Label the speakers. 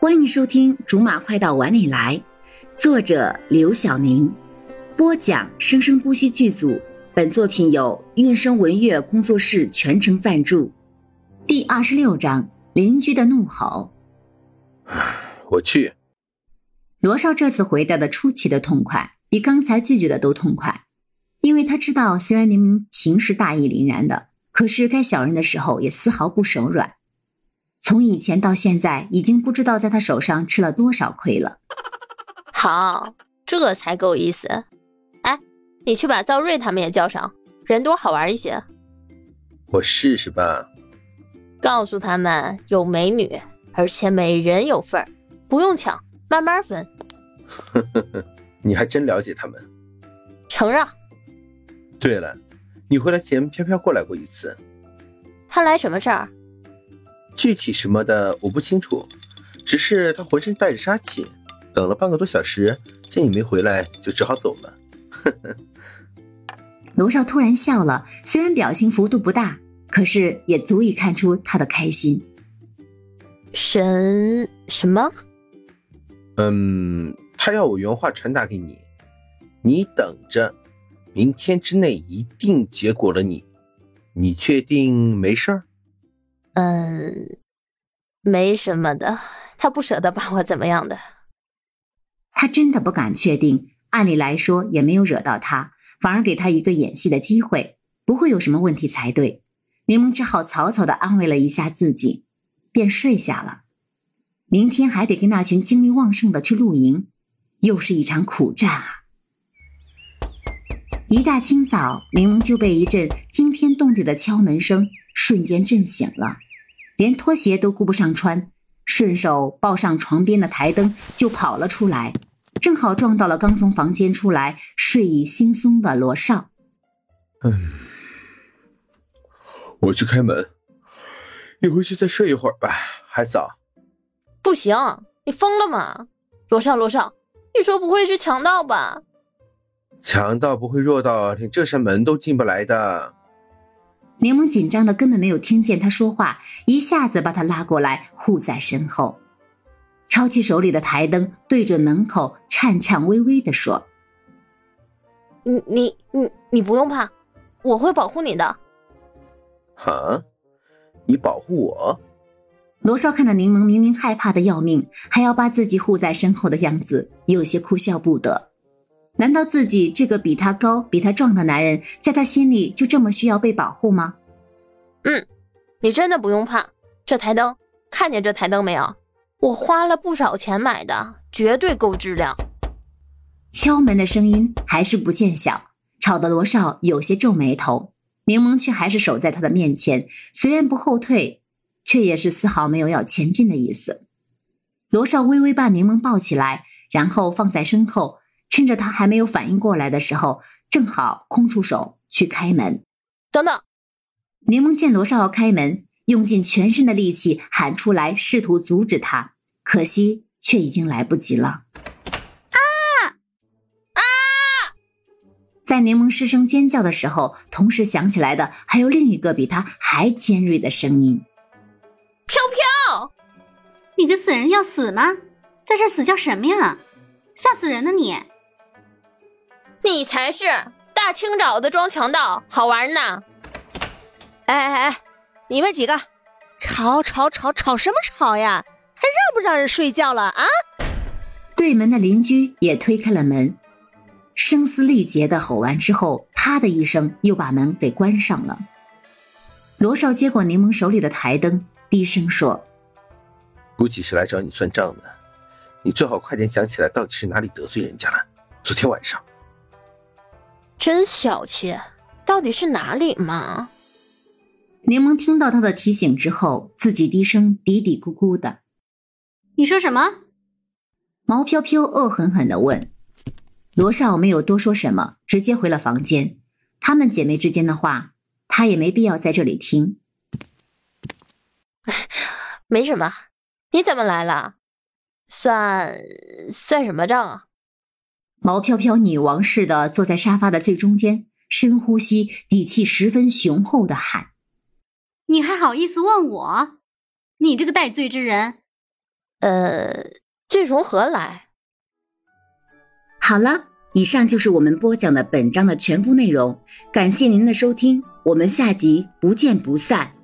Speaker 1: 欢迎收听《竹马快到碗里来》，作者刘晓宁，播讲生生不息剧组。本作品由韵声文乐工作室全程赞助。第二十六章：邻居的怒吼。
Speaker 2: 我去。
Speaker 1: 罗少这次回答的出奇的痛快，比刚才拒绝的都痛快，因为他知道，虽然明明情是大义凛然的，可是该小人的时候也丝毫不手软。从以前到现在，已经不知道在他手上吃了多少亏了。
Speaker 3: 好，这才够意思。哎，你去把赵瑞他们也叫上，人多好玩一些。
Speaker 2: 我试试吧。
Speaker 3: 告诉他们有美女，而且每人有份儿，不用抢，慢慢分。
Speaker 2: 呵呵呵，你还真了解他们。
Speaker 3: 承让。
Speaker 2: 对了，你回来前飘飘过来过一次。
Speaker 3: 他来什么事儿？
Speaker 2: 具体什么的我不清楚，只是他浑身带着杀气，等了半个多小时，见你没回来，就只好走了。呵呵。
Speaker 1: 罗少突然笑了，虽然表情幅度不大，可是也足以看出他的开心。
Speaker 3: 神什么？
Speaker 2: 嗯，他要我原话传达给你，你等着，明天之内一定结果了你。你确定没事儿？
Speaker 3: 嗯，没什么的，他不舍得把我怎么样的。
Speaker 1: 他真的不敢确定，按理来说也没有惹到他，反而给他一个演戏的机会，不会有什么问题才对。柠檬只好草草的安慰了一下自己，便睡下了。明天还得跟那群精力旺盛的去露营，又是一场苦战啊！一大清早，柠檬就被一阵惊天动地的敲门声瞬间震醒了。连拖鞋都顾不上穿，顺手抱上床边的台灯就跑了出来，正好撞到了刚从房间出来、睡意惺忪的罗少。
Speaker 2: 嗯，我去开门，你回去再睡一会儿吧，还早。
Speaker 3: 不行，你疯了吗？罗少，罗少，你说不会是强盗吧？
Speaker 2: 强盗不会弱到连这扇门都进不来的。
Speaker 1: 柠檬紧张的根本没有听见他说话，一下子把他拉过来护在身后，抄起手里的台灯，对准门口，颤颤巍巍的说：“
Speaker 3: 你你你你不用怕，我会保护你的。”“
Speaker 2: 啊，你保护我？”
Speaker 1: 罗少看着柠檬明明害怕的要命，还要把自己护在身后的样子，有些哭笑不得。难道自己这个比他高、比他壮的男人，在他心里就这么需要被保护吗？
Speaker 3: 嗯，你真的不用怕。这台灯，看见这台灯没有？我花了不少钱买的，绝对够质量。
Speaker 1: 敲门的声音还是不见小，吵得罗少有些皱眉头。柠檬却还是守在他的面前，虽然不后退，却也是丝毫没有要前进的意思。罗少微微把柠檬抱起来，然后放在身后。趁着他还没有反应过来的时候，正好空出手去开门。
Speaker 3: 等等，
Speaker 1: 柠檬见罗少要开门，用尽全身的力气喊出来，试图阻止他，可惜却已经来不及了。
Speaker 3: 啊啊！
Speaker 1: 在柠檬失声尖叫的时候，同时响起来的还有另一个比他还尖锐的声音：“
Speaker 3: 飘飘，
Speaker 4: 你个死人要死吗？在这死叫什么呀？吓死人了你！”
Speaker 3: 你才是大清早的装强盗，好玩呢！
Speaker 5: 哎哎哎，你们几个，吵吵吵吵什么吵呀？还让不让人睡觉了啊？
Speaker 1: 对门的邻居也推开了门，声嘶力竭的吼完之后，啪的一声又把门给关上了。罗少接过柠檬手里的台灯，低声说：“
Speaker 2: 估计是来找你算账的，你最好快点想起来，到底是哪里得罪人家了？昨天晚上。”
Speaker 3: 真小气，到底是哪里嘛？
Speaker 1: 柠檬听到他的提醒之后，自己低声嘀嘀咕咕的：“
Speaker 4: 你说什么？”
Speaker 1: 毛飘飘恶狠狠的问。罗少没有多说什么，直接回了房间。她们姐妹之间的话，他也没必要在这里听。
Speaker 3: 没什么，你怎么来了？算算什么账啊？
Speaker 1: 毛飘飘女王似的坐在沙发的最中间，深呼吸，底气十分雄厚的喊：“
Speaker 4: 你还好意思问我？你这个戴罪之人！
Speaker 3: 呃，罪从何来？
Speaker 1: 好了，以上就是我们播讲的本章的全部内容，感谢您的收听，我们下集不见不散。